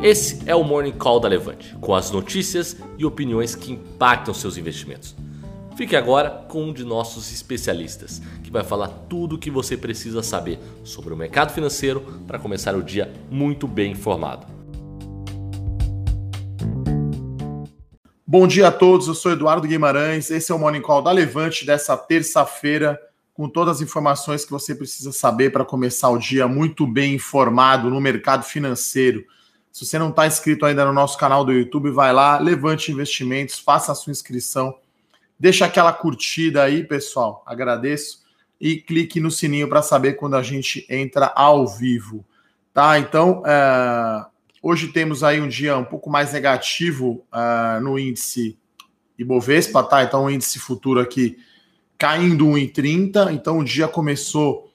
Esse é o Morning Call da Levante, com as notícias e opiniões que impactam seus investimentos. Fique agora com um de nossos especialistas, que vai falar tudo o que você precisa saber sobre o mercado financeiro para começar o dia muito bem informado. Bom dia a todos, eu sou Eduardo Guimarães, esse é o Morning Call da Levante dessa terça-feira, com todas as informações que você precisa saber para começar o dia muito bem informado no mercado financeiro. Se você não está inscrito ainda no nosso canal do YouTube, vai lá, levante investimentos, faça a sua inscrição, deixa aquela curtida aí, pessoal, agradeço, e clique no sininho para saber quando a gente entra ao vivo, tá? Então, é... hoje temos aí um dia um pouco mais negativo é... no índice Ibovespa, tá? Então, o índice futuro aqui caindo 1,30, então o dia começou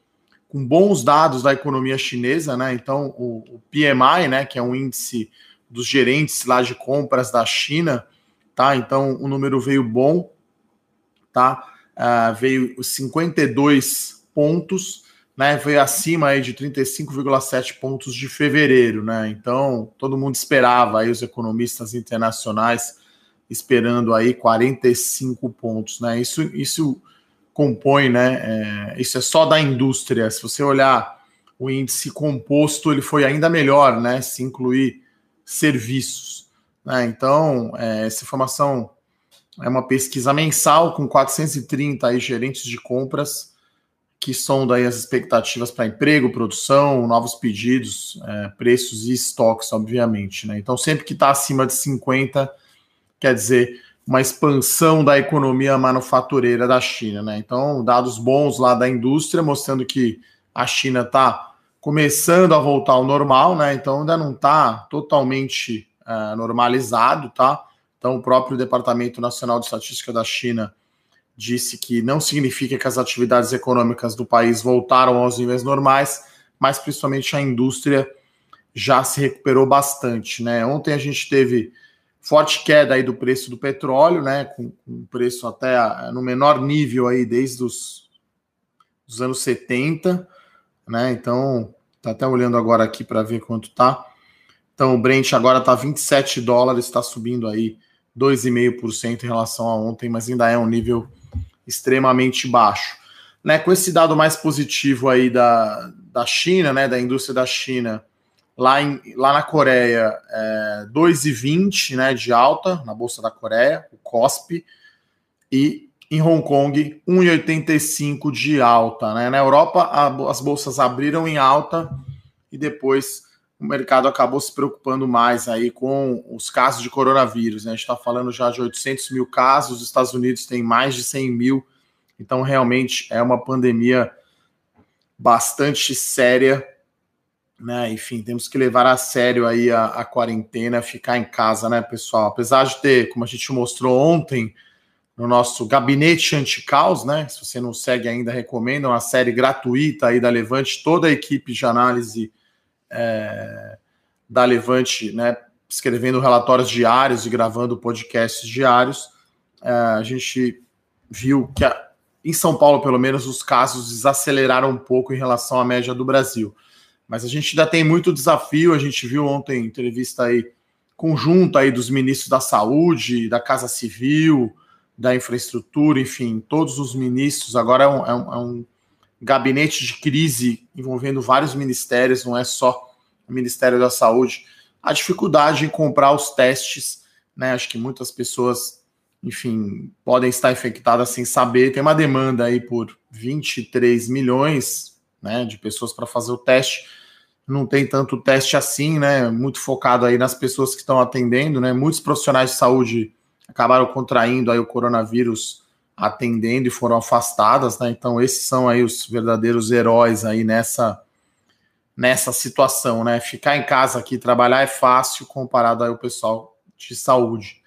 com bons dados da economia chinesa, né? Então, o, PMI, né, que é um índice dos gerentes lá de compras da China, tá? Então, o número veio bom, tá? Uh, veio 52 pontos, né? Veio acima aí de 35,7 pontos de fevereiro, né? Então, todo mundo esperava aí os economistas internacionais esperando aí 45 pontos, né? Isso, isso compõe, né? É, isso é só da indústria. Se você olhar o índice composto, ele foi ainda melhor, né? Se incluir serviços. Né? Então, é, essa informação é uma pesquisa mensal com 430 aí, gerentes de compras que são daí as expectativas para emprego, produção, novos pedidos, é, preços e estoques, obviamente. Né? Então, sempre que está acima de 50, quer dizer uma expansão da economia manufatureira da China, né? Então, dados bons lá da indústria mostrando que a China está começando a voltar ao normal, né? Então, ainda não está totalmente uh, normalizado, tá? Então, o próprio Departamento Nacional de Estatística da China disse que não significa que as atividades econômicas do país voltaram aos níveis normais, mas principalmente a indústria já se recuperou bastante, né? Ontem a gente teve forte queda aí do preço do petróleo, né, com, um preço até no menor nível aí desde os dos anos 70, né? Então, tá até olhando agora aqui para ver quanto tá. Então, o Brent agora tá 27 dólares, está subindo aí 2,5% em relação a ontem, mas ainda é um nível extremamente baixo. Né, com esse dado mais positivo aí da, da China, né, da indústria da China, Lá, em, lá na Coreia, é, 2,20 né, de alta na Bolsa da Coreia, o COSP, e em Hong Kong, 1,85 de alta. Né? Na Europa, a, as bolsas abriram em alta e depois o mercado acabou se preocupando mais aí com os casos de coronavírus. Né? A gente está falando já de 800 mil casos, os Estados Unidos tem mais de 100 mil, então realmente é uma pandemia bastante séria né? Enfim, temos que levar a sério aí a, a, quarentena, ficar em casa, né, pessoal? Apesar de ter, como a gente mostrou ontem, no nosso gabinete anti-caos, né? Se você não segue ainda, recomendo uma série gratuita aí da Levante, toda a equipe de análise é, da Levante, né? Escrevendo relatórios diários e gravando podcasts diários. É, a gente viu que a, em São Paulo, pelo menos, os casos desaceleraram um pouco em relação à média do Brasil. Mas a gente ainda tem muito desafio. A gente viu ontem entrevista aí conjunta aí dos ministros da Saúde, da Casa Civil, da Infraestrutura, enfim, todos os ministros. Agora é um, é um, é um gabinete de crise envolvendo vários ministérios, não é só o Ministério da Saúde. A dificuldade em comprar os testes, né? Acho que muitas pessoas, enfim, podem estar infectadas sem saber. Tem uma demanda aí por 23 milhões né, de pessoas para fazer o teste. Não tem tanto teste assim, né? Muito focado aí nas pessoas que estão atendendo, né? Muitos profissionais de saúde acabaram contraindo aí o coronavírus atendendo e foram afastadas, né? Então esses são aí os verdadeiros heróis aí nessa nessa situação, né? Ficar em casa aqui trabalhar é fácil comparado aí ao pessoal de saúde,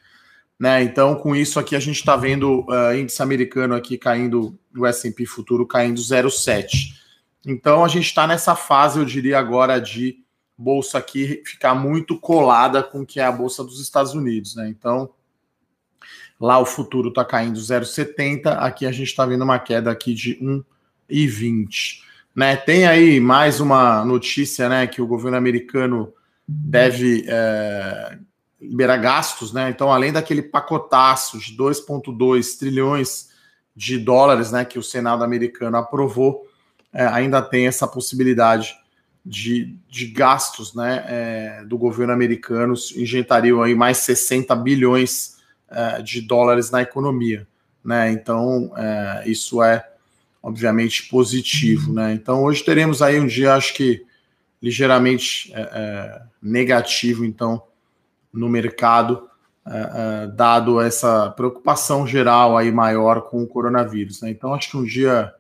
né? Então com isso aqui a gente está vendo uh, índice americano aqui caindo, o S&P futuro caindo 0,7. Então a gente está nessa fase, eu diria agora, de bolsa aqui ficar muito colada com o que é a bolsa dos Estados Unidos, né? Então lá o futuro está caindo 0,70, aqui a gente está vendo uma queda aqui de 1,20. Né? Tem aí mais uma notícia, né, que o governo americano deve é, liberar gastos, né? Então, além daquele pacotaço de 2,2 trilhões de dólares, né, que o Senado americano aprovou, é, ainda tem essa possibilidade de, de gastos, né, é, do governo americano injetariam aí mais 60 bilhões é, de dólares na economia, né? Então, é, isso é obviamente positivo, né? Então, hoje teremos aí um dia, acho que ligeiramente é, é, negativo, então no mercado, dado essa preocupação geral aí maior com o coronavírus. Né? Então, acho que um dia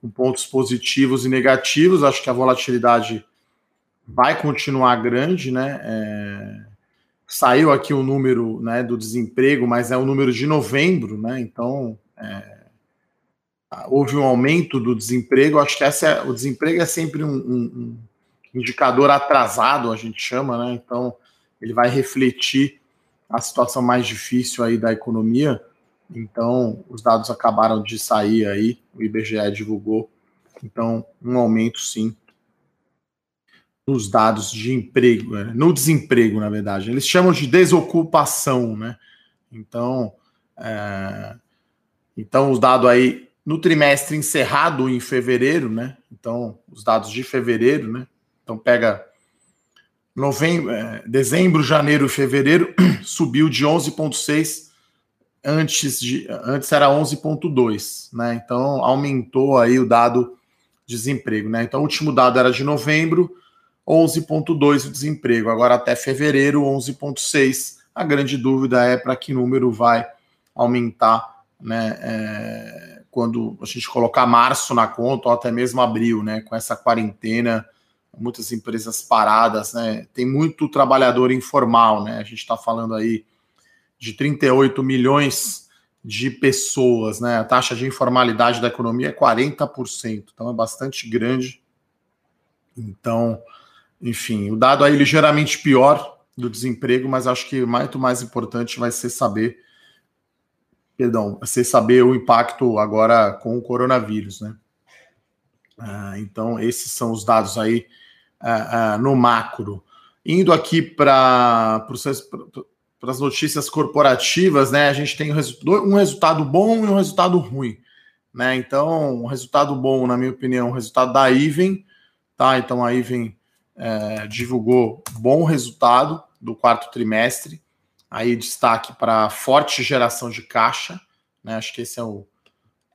com pontos positivos e negativos, acho que a volatilidade vai continuar grande, né? É... Saiu aqui o número né, do desemprego, mas é o número de novembro, né? Então é... houve um aumento do desemprego. Acho que essa é... o desemprego é sempre um, um, um indicador atrasado, a gente chama, né? Então ele vai refletir a situação mais difícil aí da economia. Então, os dados acabaram de sair aí, o IBGE divulgou. Então, um aumento sim nos dados de emprego, né? no desemprego, na verdade. Eles chamam de desocupação, né? Então, é... então os dados aí no trimestre encerrado em fevereiro, né? Então, os dados de fevereiro, né? Então pega novembro, é, dezembro, janeiro e fevereiro subiu de 11,6 antes de antes era 11,2, né? Então aumentou aí o dado desemprego, né? Então o último dado era de novembro, 11,2 o desemprego. Agora até fevereiro 11,6. A grande dúvida é para que número vai aumentar, né? É, quando a gente colocar março na conta ou até mesmo abril, né? Com essa quarentena muitas empresas paradas, né? Tem muito trabalhador informal, né? A gente está falando aí de 38 milhões de pessoas, né? A taxa de informalidade da economia é 40%, então é bastante grande. Então, enfim, o dado aí ligeiramente pior do desemprego, mas acho que muito mais importante vai ser saber, perdão, vai ser saber o impacto agora com o coronavírus, né? Ah, então, esses são os dados aí uh, uh, no macro. Indo aqui para as notícias corporativas, né? A gente tem um, resu um resultado bom e um resultado ruim. Né? Então, um resultado bom, na minha opinião, o resultado da Iven, tá? Então a Iven é, divulgou bom resultado do quarto trimestre. Aí destaque para forte geração de caixa, né? Acho que esse é o,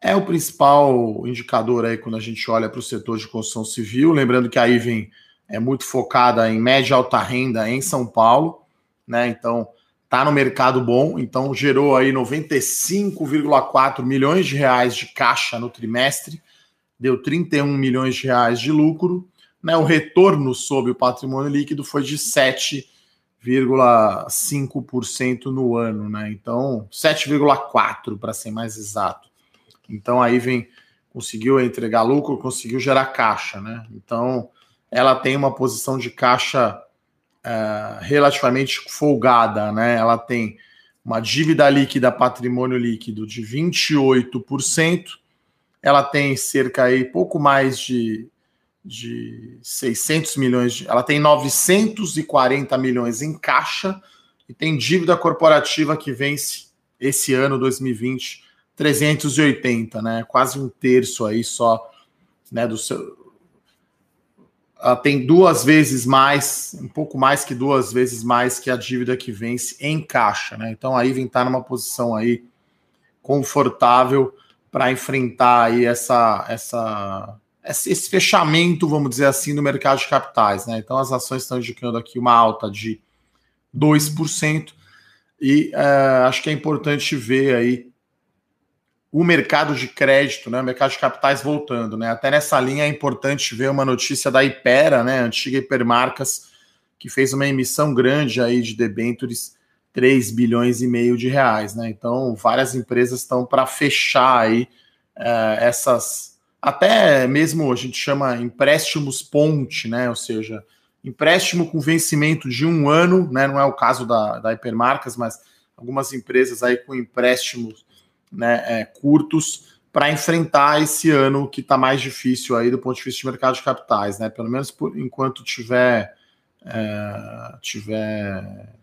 é o principal indicador aí quando a gente olha para o setor de construção civil. Lembrando que a Iven é muito focada em média e alta renda em São Paulo, né? Então tá no mercado bom, então gerou aí 95,4 milhões de reais de caixa no trimestre, deu 31 milhões de reais de lucro, né? O retorno sobre o patrimônio líquido foi de 7,5% no ano, né? Então, 7,4 para ser mais exato. Então aí vem conseguiu entregar lucro, conseguiu gerar caixa, né? Então, ela tem uma posição de caixa uh, relativamente folgada, né? Ela tem uma dívida líquida, patrimônio líquido de 28%, ela tem cerca aí pouco mais de, de 600 milhões, de, ela tem 940 milhões em caixa e tem dívida corporativa que vence esse ano 2020 380, né? Quase um terço aí só, né, do seu uh, tem duas vezes mais, um pouco mais que duas vezes mais que a dívida que vence em caixa, né? Então aí vem estar tá numa posição aí confortável para enfrentar aí essa, essa, esse fechamento, vamos dizer assim, no mercado de capitais, né? Então as ações estão indicando aqui uma alta de 2%, e uh, acho que é importante ver aí o mercado de crédito, né, o mercado de capitais voltando, né? Até nessa linha é importante ver uma notícia da Ipera, né, antiga Hipermarcas, que fez uma emissão grande aí de debêntures, 3 bilhões e meio de reais, né? Então, várias empresas estão para fechar aí uh, essas até mesmo a gente chama empréstimos ponte, né? Ou seja, empréstimo com vencimento de um ano, né? Não é o caso da, da Hipermarcas, mas algumas empresas aí com empréstimos né, é, curtos para enfrentar esse ano que está mais difícil aí do ponto de vista de mercado de capitais, né? Pelo menos por, enquanto tiver é, tiver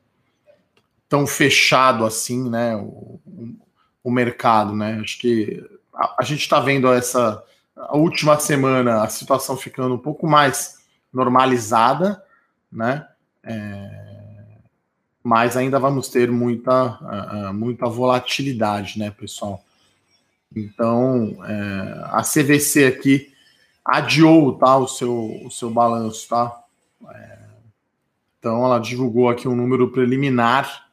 tão fechado assim, né, o, o mercado, né? Acho que a, a gente está vendo essa a última semana a situação ficando um pouco mais normalizada, né? É, mas ainda vamos ter muita, muita volatilidade, né, pessoal? Então, é, a CVC aqui adiou tá, o, seu, o seu balanço, tá? É, então, ela divulgou aqui um número preliminar,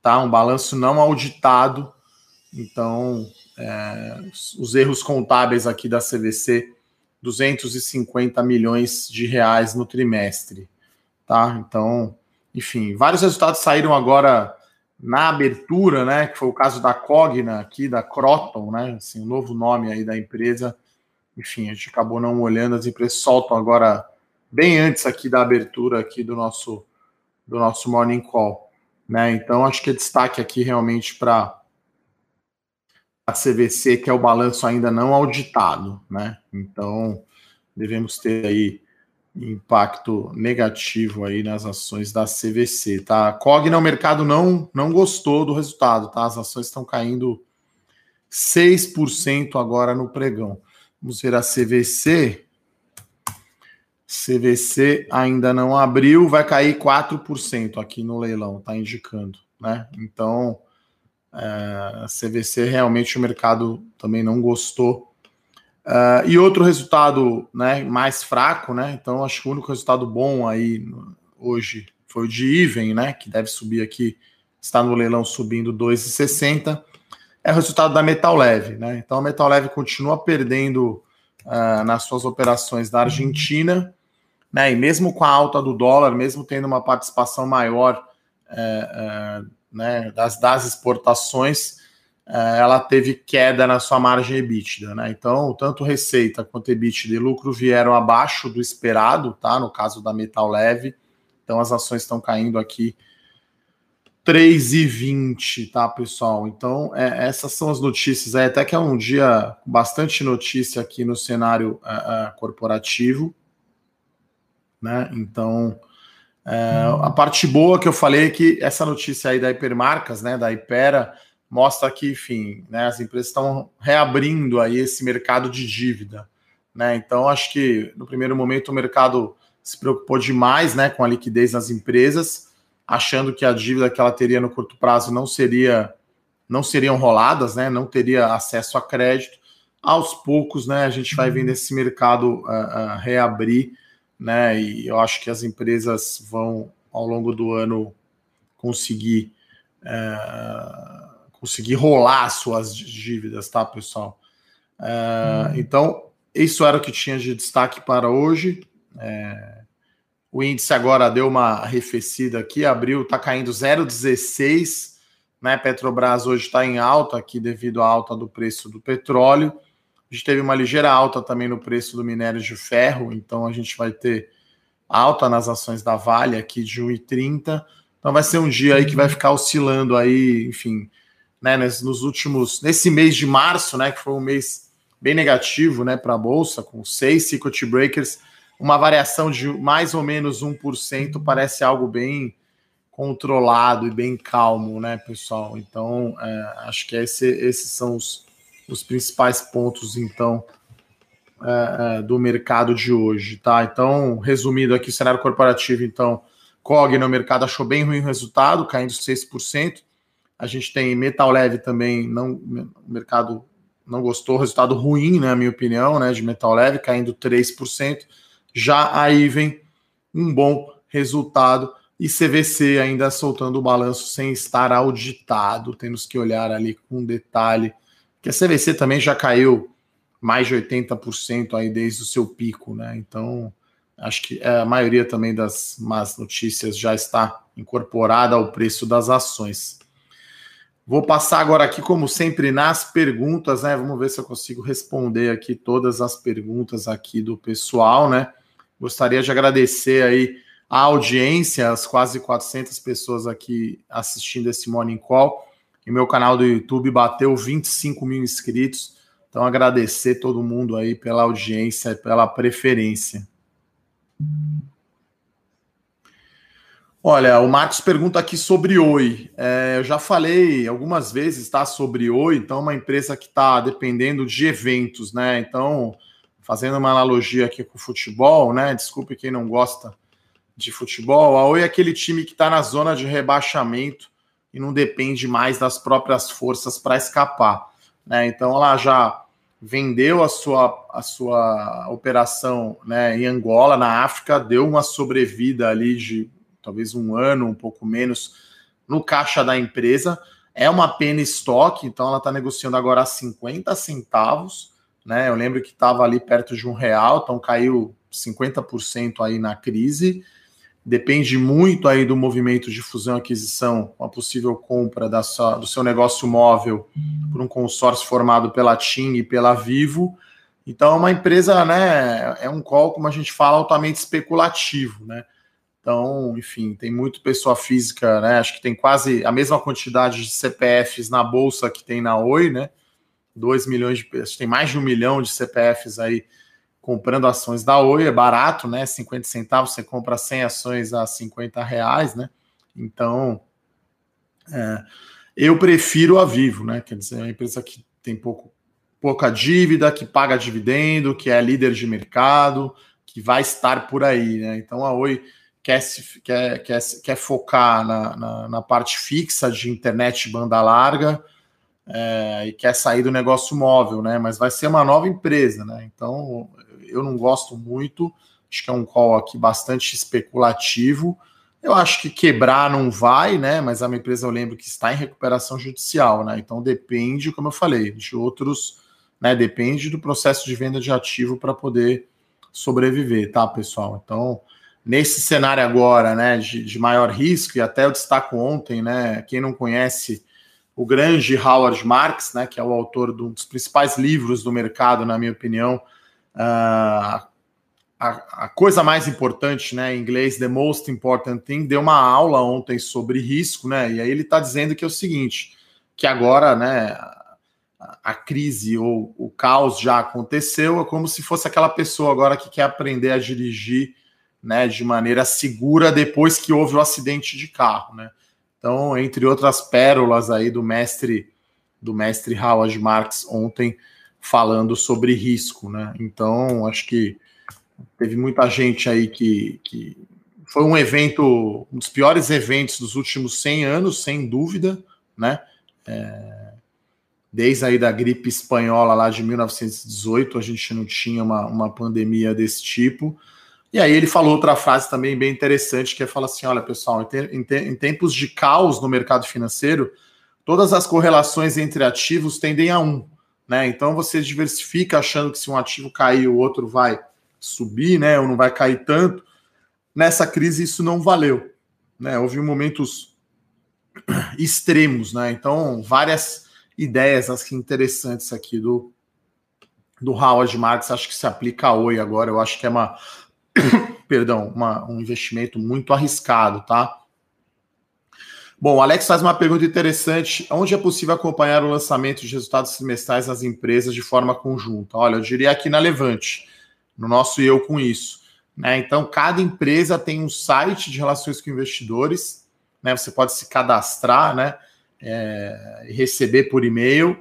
tá? Um balanço não auditado. Então, é, os erros contábeis aqui da CVC, 250 milhões de reais no trimestre, tá? Então, enfim, vários resultados saíram agora na abertura, né? Que foi o caso da Cogna aqui, da Croton, né? Assim, o novo nome aí da empresa. Enfim, a gente acabou não olhando, as empresas soltam agora bem antes aqui da abertura aqui do nosso do nosso morning call, né? Então acho que é destaque aqui realmente para a CVC, que é o balanço ainda não auditado, né? Então devemos ter aí impacto negativo aí nas ações da CVC, tá? Cogna, o mercado não, não gostou do resultado, tá? As ações estão caindo 6% agora no pregão. Vamos ver a CVC. CVC ainda não abriu, vai cair 4% aqui no leilão, tá indicando, né? Então, é, a CVC realmente o mercado também não gostou Uh, e outro resultado né, mais fraco, né? Então, acho que o único resultado bom aí hoje foi o de Even, né? Que deve subir aqui, está no leilão subindo 2,60. É o resultado da Metal Leve, né? Então a Metal Leve continua perdendo uh, nas suas operações da Argentina, né? E mesmo com a alta do dólar, mesmo tendo uma participação maior uh, né, das, das exportações, ela teve queda na sua margem EBITDA, né? Então, tanto receita quanto EBITDA e lucro vieram abaixo do esperado, tá? No caso da Metal Leve. Então, as ações estão caindo aqui 3,20, tá, pessoal? Então, é, essas são as notícias. É, até que é um dia bastante notícia aqui no cenário é, corporativo, né? Então, a parte boa que eu falei é que essa notícia aí da Hipermarcas, né, da Hipera, mostra que, enfim, né, as empresas estão reabrindo aí esse mercado de dívida. Né? Então, acho que no primeiro momento o mercado se preocupou demais né, com a liquidez das empresas, achando que a dívida que ela teria no curto prazo não seria não seriam roladas, né, não teria acesso a crédito. Aos poucos, né, a gente vai vendo esse mercado uh, uh, reabrir, né, e eu acho que as empresas vão ao longo do ano conseguir uh, conseguir rolar suas dívidas, tá, pessoal? É, hum. Então, isso era o que tinha de destaque para hoje. É, o índice agora deu uma arrefecida aqui, abriu, está caindo 0,16. Né? Petrobras hoje está em alta aqui devido à alta do preço do petróleo. A gente teve uma ligeira alta também no preço do minério de ferro, então a gente vai ter alta nas ações da Vale aqui de 1,30. Então vai ser um dia aí que vai ficar oscilando aí, enfim, né, nos últimos, nesse mês de março, né, que foi um mês bem negativo, né, para a bolsa, com seis circuit breakers, uma variação de mais ou menos 1% parece algo bem controlado e bem calmo, né, pessoal? Então, é, acho que esse, esses são os, os principais pontos, então, é, é, do mercado de hoje, tá? Então, resumindo aqui, cenário corporativo, então, COG no mercado achou bem ruim o resultado, caindo 6%. A gente tem metal leve também, não, o mercado não gostou, resultado ruim, na minha opinião, né, de metal leve, caindo 3%. Já aí vem um bom resultado e CVC ainda soltando o balanço sem estar auditado. Temos que olhar ali com detalhe, que a CVC também já caiu mais de 80% aí desde o seu pico, né? Então, acho que a maioria também das más notícias já está incorporada ao preço das ações. Vou passar agora aqui, como sempre, nas perguntas, né? Vamos ver se eu consigo responder aqui todas as perguntas aqui do pessoal, né? Gostaria de agradecer aí a audiência, as quase 400 pessoas aqui assistindo esse Morning Call. E meu canal do YouTube bateu 25 mil inscritos. Então, agradecer todo mundo aí pela audiência, pela preferência. Olha, o Marcos pergunta aqui sobre Oi. É, eu já falei algumas vezes, tá, sobre Oi. Então, uma empresa que está dependendo de eventos, né? Então, fazendo uma analogia aqui com o futebol, né? Desculpe quem não gosta de futebol. A Oi é aquele time que está na zona de rebaixamento e não depende mais das próprias forças para escapar, né? Então, ela já vendeu a sua, a sua operação né, em Angola, na África, deu uma sobrevida ali de talvez um ano, um pouco menos, no caixa da empresa. É uma pena estoque, então ela está negociando agora a 50 centavos. Né? Eu lembro que estava ali perto de um real, então caiu 50% aí na crise. Depende muito aí do movimento de fusão e aquisição, com a possível compra da sua, do seu negócio móvel por um consórcio formado pela TIM e pela Vivo. Então, é uma empresa, né? É um call, como a gente fala, altamente especulativo, né? Então, enfim, tem muito pessoa física, né? Acho que tem quase a mesma quantidade de CPFs na bolsa que tem na Oi, né? 2 milhões de pessoas, tem mais de um milhão de CPFs aí comprando ações da Oi, é barato, né? 50 centavos, você compra 100 ações a 50 reais, né? Então, é, eu prefiro a Vivo, né? Quer dizer, é uma empresa que tem pouco, pouca dívida, que paga dividendo, que é líder de mercado, que vai estar por aí, né? Então a Oi quer, se, quer, quer, quer focar na, na, na parte fixa de internet banda larga é, e quer sair do negócio móvel, né? Mas vai ser uma nova empresa, né? Então eu não gosto muito, acho que é um call aqui bastante especulativo. Eu acho que quebrar não vai, né? Mas é uma empresa, eu lembro que está em recuperação judicial, né? Então depende, como eu falei, de outros, né? Depende do processo de venda de ativo para poder sobreviver, tá, pessoal? Então, nesse cenário agora, né, de, de, maior risco, e até eu destaco ontem, né, quem não conhece o grande Howard Marks, né, que é o autor de um dos principais livros do mercado, na minha opinião, uh, a, a, coisa mais importante, né, em inglês, the most important thing, deu uma aula ontem sobre risco, né, e aí ele está dizendo que é o seguinte, que agora, né, a crise ou o caos já aconteceu, é como se fosse aquela pessoa agora que quer aprender a dirigir né, de maneira segura depois que houve o acidente de carro, né? Então, entre outras pérolas aí do mestre do mestre Howard Marks ontem falando sobre risco, né? Então, acho que teve muita gente aí que, que foi um evento, um dos piores eventos dos últimos 100 anos, sem dúvida, né? É, desde aí da gripe espanhola lá de 1918, a gente não tinha uma, uma pandemia desse tipo. E aí ele falou outra frase também bem interessante, que é falar assim, olha pessoal, em, te, em, te, em tempos de caos no mercado financeiro, todas as correlações entre ativos tendem a um, né? Então você diversifica achando que se um ativo cair, o outro vai subir, né? Ou não vai cair tanto. Nessa crise isso não valeu, né? Houve momentos extremos, né? Então várias ideias assim, interessantes aqui do do Howard Marks, acho que se aplica a Oi agora. Eu acho que é uma perdão, uma, um investimento muito arriscado, tá? Bom, Alex faz uma pergunta interessante. Onde é possível acompanhar o lançamento de resultados trimestrais das empresas de forma conjunta? Olha, eu diria aqui na Levante, no nosso Eu Com Isso. Né? Então, cada empresa tem um site de relações com investidores, né? Você pode se cadastrar, né? É, receber por e-mail,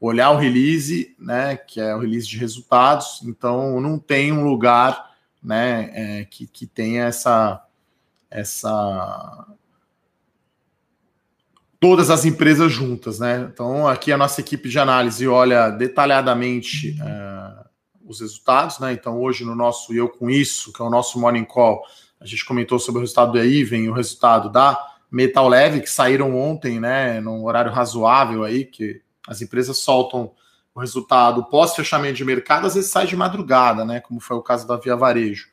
olhar o release, né? Que é o release de resultados. Então, não tem um lugar né, é, que, que tenha essa, essa todas as empresas juntas, né? Então aqui a nossa equipe de análise olha detalhadamente é, os resultados, né? Então hoje no nosso eu com isso, que é o nosso morning call, a gente comentou sobre o resultado da Even, o resultado da Metal Leve que saíram ontem, né? Num horário razoável aí que as empresas soltam o resultado pós-fechamento de mercado, às vezes sai de madrugada, né? Como foi o caso da Via Varejo.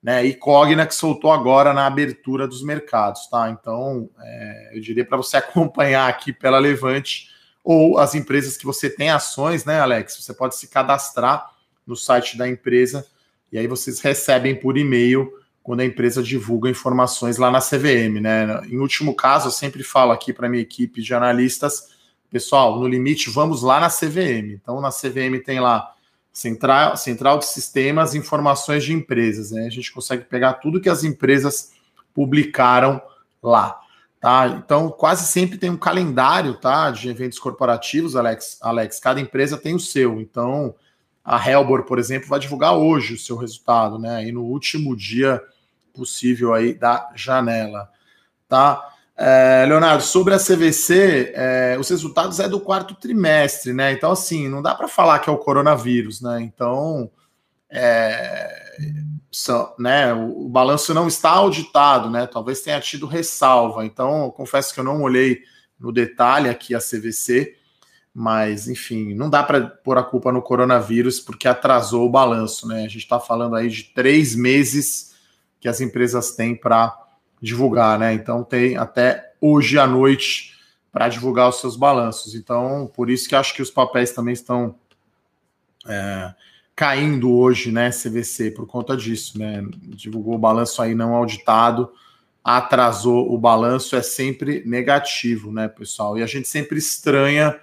Né, e Cogna que soltou agora na abertura dos mercados, tá? Então, é, eu diria para você acompanhar aqui pela Levante ou as empresas que você tem ações, né, Alex? Você pode se cadastrar no site da empresa e aí vocês recebem por e-mail quando a empresa divulga informações lá na CVM, né? Em último caso, eu sempre falo aqui para minha equipe de analistas Pessoal, no limite, vamos lá na CVM. Então, na CVM tem lá Central, Central de Sistemas Informações de Empresas. Né? A gente consegue pegar tudo que as empresas publicaram lá. Tá? Então, quase sempre tem um calendário tá, de eventos corporativos, Alex. Alex. Cada empresa tem o seu. Então, a Helbor, por exemplo, vai divulgar hoje o seu resultado, né? E no último dia possível aí da janela. Tá? É, Leonardo, sobre a CVC, é, os resultados é do quarto trimestre, né? Então, assim, não dá para falar que é o coronavírus, né? Então, é, né, o, o, balanço não está auditado, né? Talvez tenha tido ressalva. Então, confesso que eu não olhei no detalhe aqui a CVC, mas enfim, não dá para pôr a culpa no coronavírus porque atrasou o balanço, né? A gente está falando aí de três meses que as empresas têm para divulgar, né? Então tem até hoje à noite para divulgar os seus balanços. Então, por isso que acho que os papéis também estão é, caindo hoje, né, CVC, por conta disso, né? Divulgou o balanço aí não auditado, atrasou o balanço, é sempre negativo, né, pessoal? E a gente sempre estranha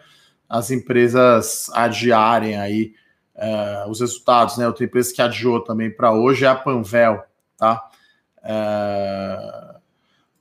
as empresas adiarem aí uh, os resultados, né? Outra empresa que adiou também para hoje é a Panvel, tá? Uh...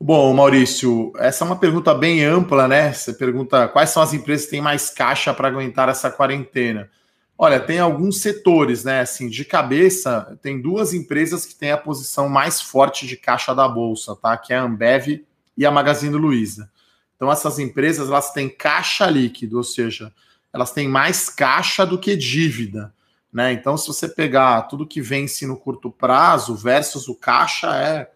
Bom, Maurício, essa é uma pergunta bem ampla, né? Você pergunta quais são as empresas que têm mais caixa para aguentar essa quarentena. Olha, tem alguns setores, né? Assim, de cabeça, tem duas empresas que têm a posição mais forte de caixa da bolsa, tá? Que é a Ambev e a Magazine Luiza. Então, essas empresas elas têm caixa líquido, ou seja, elas têm mais caixa do que dívida. Né? Então, se você pegar tudo que vence no curto prazo versus o caixa, é,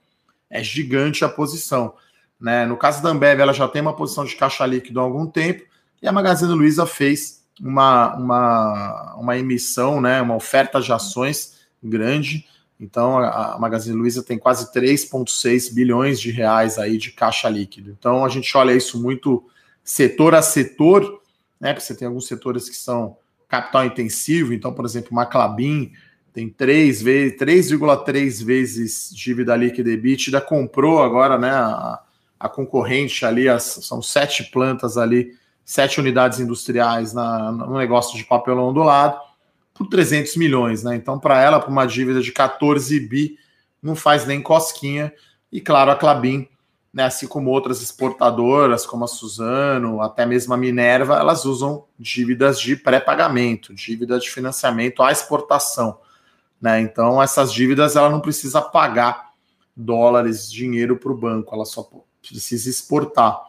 é gigante a posição. Né? No caso da Ambev, ela já tem uma posição de caixa líquido há algum tempo, e a Magazine Luiza fez uma, uma, uma emissão, né, uma oferta de ações grande. Então, a, Magazine Luiza tem quase 3,6 bilhões de reais aí de caixa líquido. Então, a gente olha isso muito setor a setor, né? Porque você tem alguns setores que são capital intensivo. Então, por exemplo, uma Clabin tem 3,3 vezes, vezes dívida líquida EBITDA, comprou agora, né? A, a concorrente ali, as, são sete plantas ali sete unidades industriais na, no negócio de papelão do lado, por 300 milhões, né? Então, para ela, para uma dívida de 14 bi, não faz nem cosquinha. E claro, a Clabin, né, assim como outras exportadoras, como a Suzano, até mesmo a Minerva, elas usam dívidas de pré-pagamento, dívida de financiamento à exportação. Né? Então, essas dívidas ela não precisa pagar dólares, dinheiro para o banco, ela só precisa exportar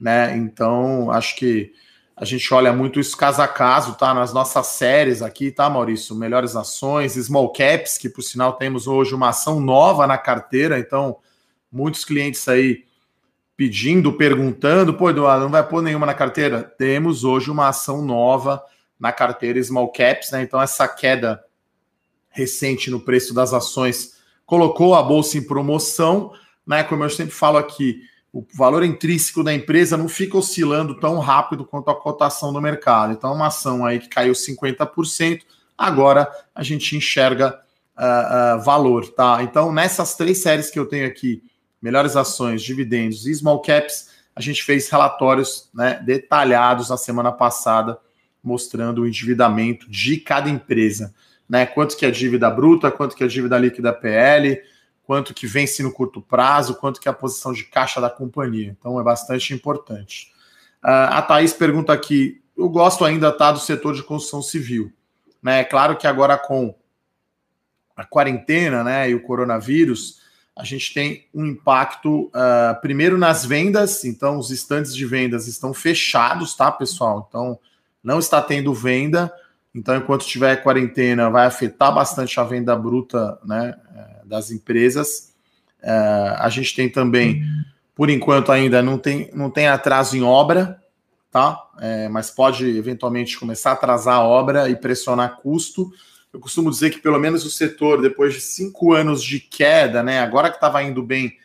né? Então, acho que a gente olha muito isso caso a caso, tá? Nas nossas séries aqui, tá, Maurício? Melhores ações, small caps, que por sinal temos hoje uma ação nova na carteira, então muitos clientes aí pedindo, perguntando, pô, Eduardo, não vai pôr nenhuma na carteira? Temos hoje uma ação nova na carteira small caps, né? Então essa queda recente no preço das ações colocou a bolsa em promoção, né? Como eu sempre falo aqui, o valor intrínseco da empresa não fica oscilando tão rápido quanto a cotação do mercado. Então, uma ação aí que caiu 50%, agora a gente enxerga uh, uh, valor, tá? Então, nessas três séries que eu tenho aqui, melhores ações, dividendos e small caps, a gente fez relatórios né, detalhados na semana passada, mostrando o endividamento de cada empresa. Né? Quanto que é dívida bruta, quanto que é dívida líquida PL, quanto que vence no curto prazo, quanto que é a posição de caixa da companhia. Então é bastante importante. Uh, a Thaís pergunta aqui: eu gosto ainda tá, do setor de construção civil. Né? É claro que agora com a quarentena né, e o coronavírus, a gente tem um impacto uh, primeiro nas vendas, então os estandes de vendas estão fechados, tá, pessoal? Então não está tendo venda. Então, enquanto tiver quarentena, vai afetar bastante a venda bruta, né? das empresas. Uh, a gente tem também, por enquanto ainda não tem, não tem atraso em obra, tá? É, mas pode eventualmente começar a atrasar a obra e pressionar custo. Eu costumo dizer que pelo menos o setor, depois de cinco anos de queda, né? Agora que estava indo bem,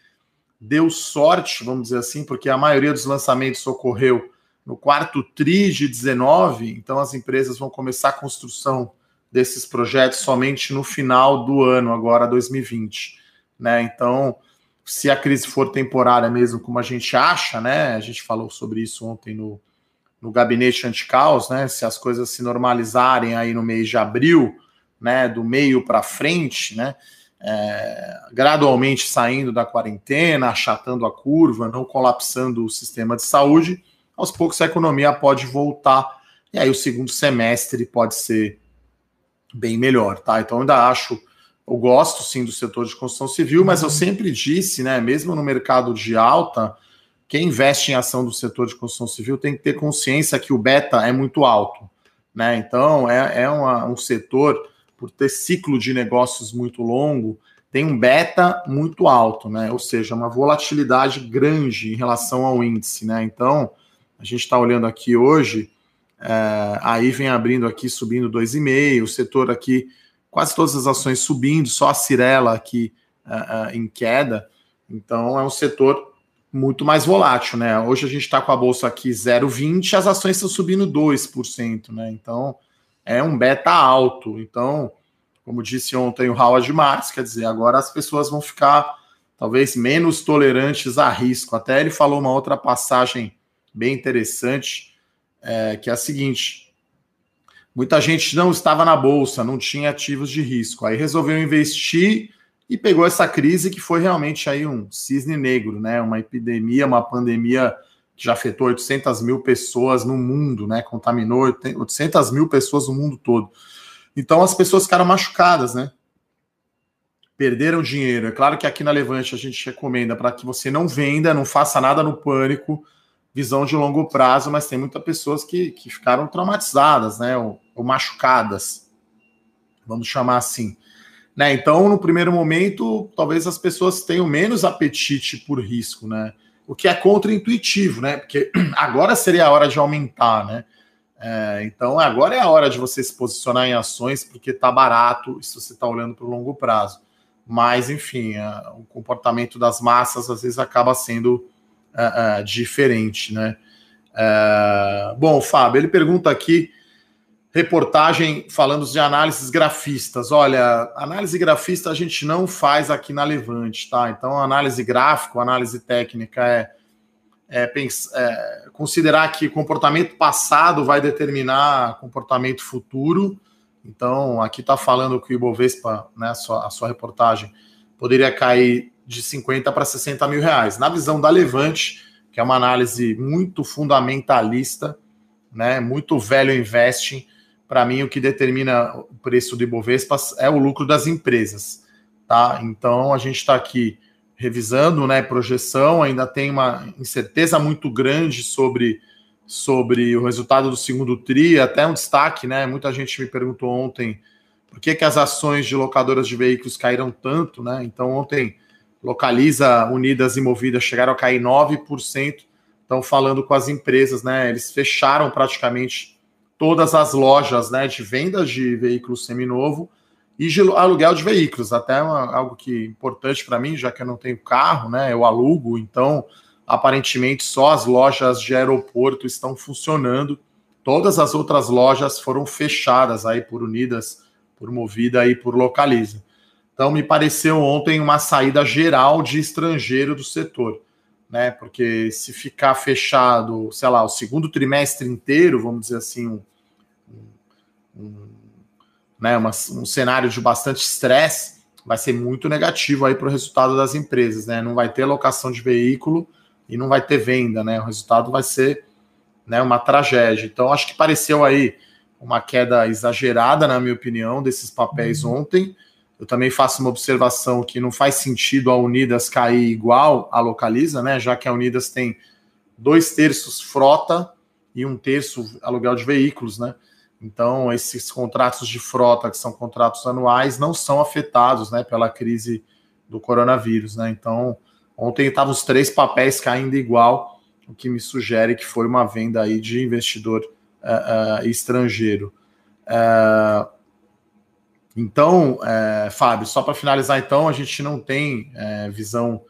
deu sorte, vamos dizer assim, porque a maioria dos lançamentos ocorreu no quarto TRI de 19, então as empresas vão começar a construção desses projetos somente no final do ano, agora 2020. Né? Então, se a crise for temporária mesmo, como a gente acha, né? A gente falou sobre isso ontem no, no gabinete anticaos, né? Se as coisas se normalizarem aí no mês de abril, né? Do meio para frente, né? é, gradualmente saindo da quarentena, achatando a curva, não colapsando o sistema de saúde, aos poucos a economia pode voltar e aí o segundo semestre pode ser bem melhor, tá? Então ainda acho, eu gosto sim do setor de construção civil, mas eu sempre disse, né, mesmo no mercado de alta, quem investe em ação do setor de construção civil tem que ter consciência que o beta é muito alto, né? Então é, é uma, um setor por ter ciclo de negócios muito longo, tem um beta muito alto, né? Ou seja, uma volatilidade grande em relação ao índice, né? Então a gente está olhando aqui hoje é, aí vem abrindo aqui, subindo 2,5, o setor aqui, quase todas as ações subindo, só a Cirela aqui uh, uh, em queda. Então é um setor muito mais volátil, né? Hoje a gente está com a bolsa aqui 0,20, as ações estão subindo 2%, né? Então é um beta alto. Então, como disse ontem o Howard Marks, quer dizer, agora as pessoas vão ficar talvez menos tolerantes a risco. Até ele falou uma outra passagem bem interessante é, que é a seguinte: muita gente não estava na bolsa, não tinha ativos de risco, aí resolveu investir e pegou essa crise que foi realmente aí um cisne negro, né? Uma epidemia, uma pandemia já afetou 800 mil pessoas no mundo, né? Contaminou 800 mil pessoas no mundo todo. Então as pessoas ficaram machucadas, né? Perderam dinheiro. É claro que aqui na Levante a gente recomenda para que você não venda, não faça nada no pânico, visão de longo prazo, mas tem muitas pessoas que, que ficaram traumatizadas, né? Ou, ou machucadas, vamos chamar assim. Né? Então, no primeiro momento, talvez as pessoas tenham menos apetite por risco, né? O que é contra-intuitivo, né? Porque agora seria a hora de aumentar, né? É, então, agora é a hora de você se posicionar em ações, porque está barato se você está olhando para o longo prazo. Mas, enfim, é, o comportamento das massas às vezes acaba sendo uh, uh, diferente, né? Uh, bom, Fábio, ele pergunta aqui, reportagem falando de análises grafistas. Olha, análise grafista a gente não faz aqui na Levante, tá? Então, análise gráfica, análise técnica é, é, é considerar que comportamento passado vai determinar comportamento futuro. Então, aqui está falando que o Ibovespa, né, a sua, a sua reportagem, poderia cair de 50 para 60 mil reais. Na visão da Levante, que é uma análise muito fundamentalista, né, muito velho investing, para mim o que determina o preço do Ibovespa é o lucro das empresas, tá? Então a gente está aqui revisando, né, projeção, ainda tem uma incerteza muito grande sobre sobre o resultado do segundo tri, até um destaque, né? Muita gente me perguntou ontem por que, que as ações de locadoras de veículos caíram tanto, né? Então ontem Localiza, Unidas e Movidas chegaram a cair 9%. Estão falando com as empresas, né? Eles fecharam praticamente todas as lojas né, de vendas de veículos seminovo e de aluguel de veículos. Até uma, algo que é importante para mim, já que eu não tenho carro, né? Eu alugo, então aparentemente só as lojas de aeroporto estão funcionando. Todas as outras lojas foram fechadas aí por Unidas, por Movida e por Localiza. Então, me pareceu ontem uma saída geral de estrangeiro do setor, né? Porque se ficar fechado, sei lá, o segundo trimestre inteiro, vamos dizer assim, um, um, né, uma, um cenário de bastante estresse, vai ser muito negativo aí para o resultado das empresas, né? Não vai ter locação de veículo e não vai ter venda, né? O resultado vai ser né, uma tragédia. Então, acho que pareceu aí uma queda exagerada, na minha opinião, desses papéis uhum. ontem eu também faço uma observação que não faz sentido a Unidas cair igual a Localiza, né? Já que a Unidas tem dois terços frota e um terço aluguel de veículos, né? Então, esses contratos de frota, que são contratos anuais, não são afetados né, pela crise do coronavírus. Né? Então, ontem estavam os três papéis caindo igual, o que me sugere que foi uma venda aí de investidor uh, uh, estrangeiro. Uh, então, é, Fábio, só para finalizar, então, a gente não tem é, visão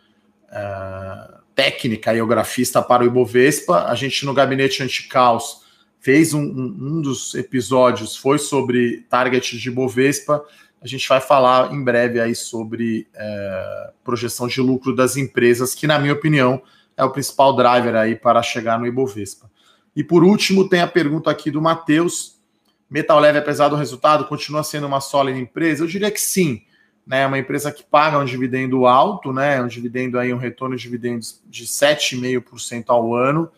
é, técnica e geografista para o Ibovespa. A gente, no gabinete anticaos, fez um, um, um, dos episódios, foi sobre target de Ibovespa. A gente vai falar em breve aí sobre é, projeção de lucro das empresas, que, na minha opinião, é o principal driver aí para chegar no Ibovespa. E por último, tem a pergunta aqui do Matheus Metal Leve, apesar do resultado, continua sendo uma sólida empresa? Eu diria que sim. né? É uma empresa que paga um dividendo alto, né? Um dividendo aí, um retorno de dividendos de 7,5% ao ano,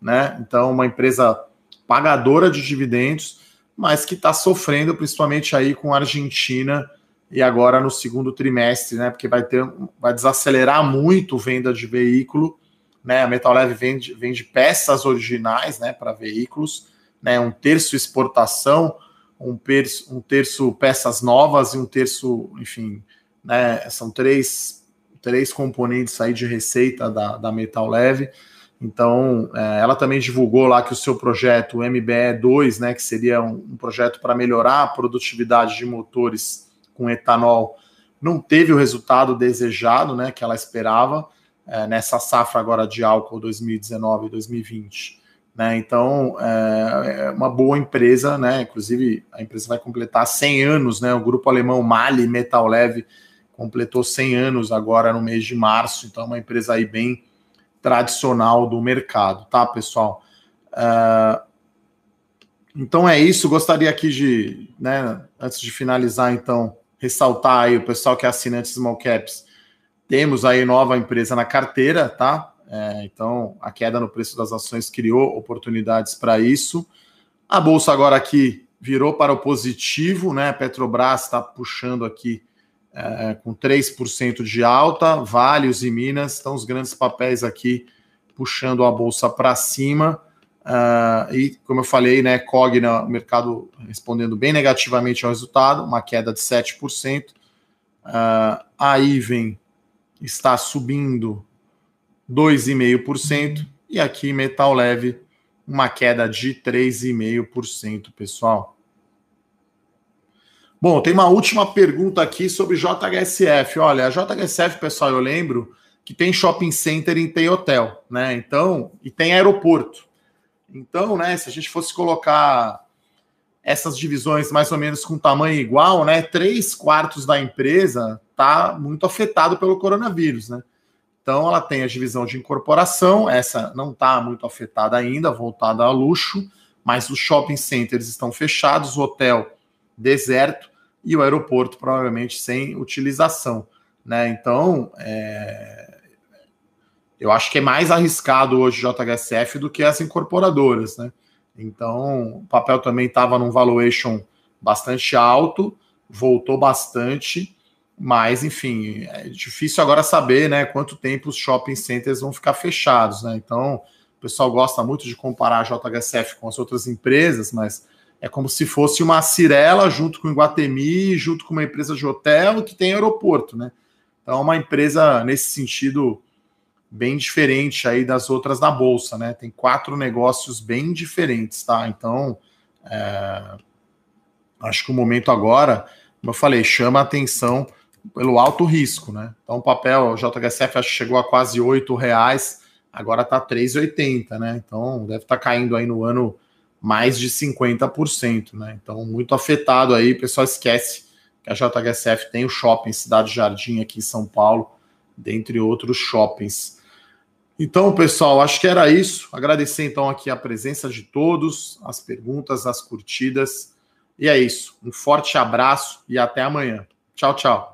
né? Então, uma empresa pagadora de dividendos, mas que está sofrendo principalmente aí com a Argentina e agora no segundo trimestre, né? Porque vai ter, vai desacelerar muito venda de veículo, né? A Metal Leve vende, vende peças originais, né? Para veículos, né? Um terço exportação um terço, um terço peças novas e um terço, enfim, né, são três, três componentes aí de receita da, da Metal Leve. Então, é, ela também divulgou lá que o seu projeto, o MBE2, né, que seria um, um projeto para melhorar a produtividade de motores com etanol, não teve o resultado desejado, né, que ela esperava é, nessa safra agora de álcool 2019 e 2020. Né? Então, é, é uma boa empresa, né? Inclusive, a empresa vai completar 100 anos, né? O grupo alemão Mali Metal Leve completou 100 anos agora no mês de março, então é uma empresa aí bem tradicional do mercado, tá, pessoal? Uh, então é isso, gostaria aqui de, né, antes de finalizar, então, ressaltar aí o pessoal que é assinante Small Caps, temos aí nova empresa na carteira, tá? É, então, a queda no preço das ações criou oportunidades para isso. A bolsa agora aqui virou para o positivo, né? Petrobras está puxando aqui é, com 3% de alta, Vales e Minas estão os grandes papéis aqui puxando a bolsa para cima. Uh, e, como eu falei, né, Cogna, o mercado respondendo bem negativamente ao resultado, uma queda de 7%. Uh, a Iven está subindo 2,5%. E aqui, metal leve, uma queda de 3,5%, pessoal. Bom, tem uma última pergunta aqui sobre JHSF. Olha, a JHSF, pessoal, eu lembro que tem shopping center e tem hotel, né? Então, e tem aeroporto. Então, né, se a gente fosse colocar essas divisões mais ou menos com tamanho igual, né? Três quartos da empresa tá muito afetado pelo coronavírus, né? Então, ela tem a divisão de incorporação, essa não está muito afetada ainda, voltada a luxo, mas os shopping centers estão fechados, o hotel deserto e o aeroporto provavelmente sem utilização. Né? Então, é... eu acho que é mais arriscado hoje o JHSF do que as incorporadoras. Né? Então, o papel também estava num valuation bastante alto, voltou bastante mas, enfim, é difícil agora saber né, quanto tempo os shopping centers vão ficar fechados. Né? Então, o pessoal gosta muito de comparar a JHSF com as outras empresas, mas é como se fosse uma Cirela junto com o Iguatemi, junto com uma empresa de hotel que tem aeroporto. Né? Então, é uma empresa, nesse sentido, bem diferente aí das outras da Bolsa. Né? Tem quatro negócios bem diferentes. tá? Então, é... acho que o momento agora, como eu falei, chama a atenção pelo alto risco, né? Então o papel, o JHSF acho que chegou a quase R$ reais, agora está 3,80, né? Então deve estar tá caindo aí no ano mais de 50%, né? Então muito afetado aí, o pessoal esquece que a JHSF tem o shopping Cidade Jardim aqui em São Paulo, dentre outros shoppings. Então, pessoal, acho que era isso. Agradecer então aqui a presença de todos, as perguntas, as curtidas. E é isso. Um forte abraço e até amanhã. Tchau, tchau.